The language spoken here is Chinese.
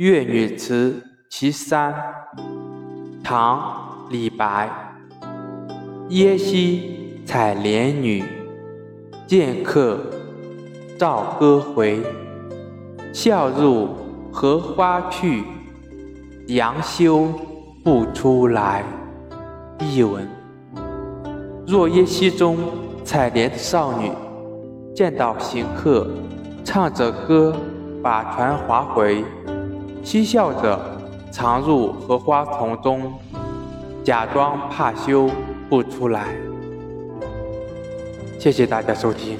越女词其三，唐·李白。耶溪采莲女，见客棹歌回。笑入荷花去，杨修不出来。译文：若耶溪中采莲的少女，见到行客，唱着歌把船划回。嬉笑着藏入荷花丛中，假装怕羞不出来。谢谢大家收听。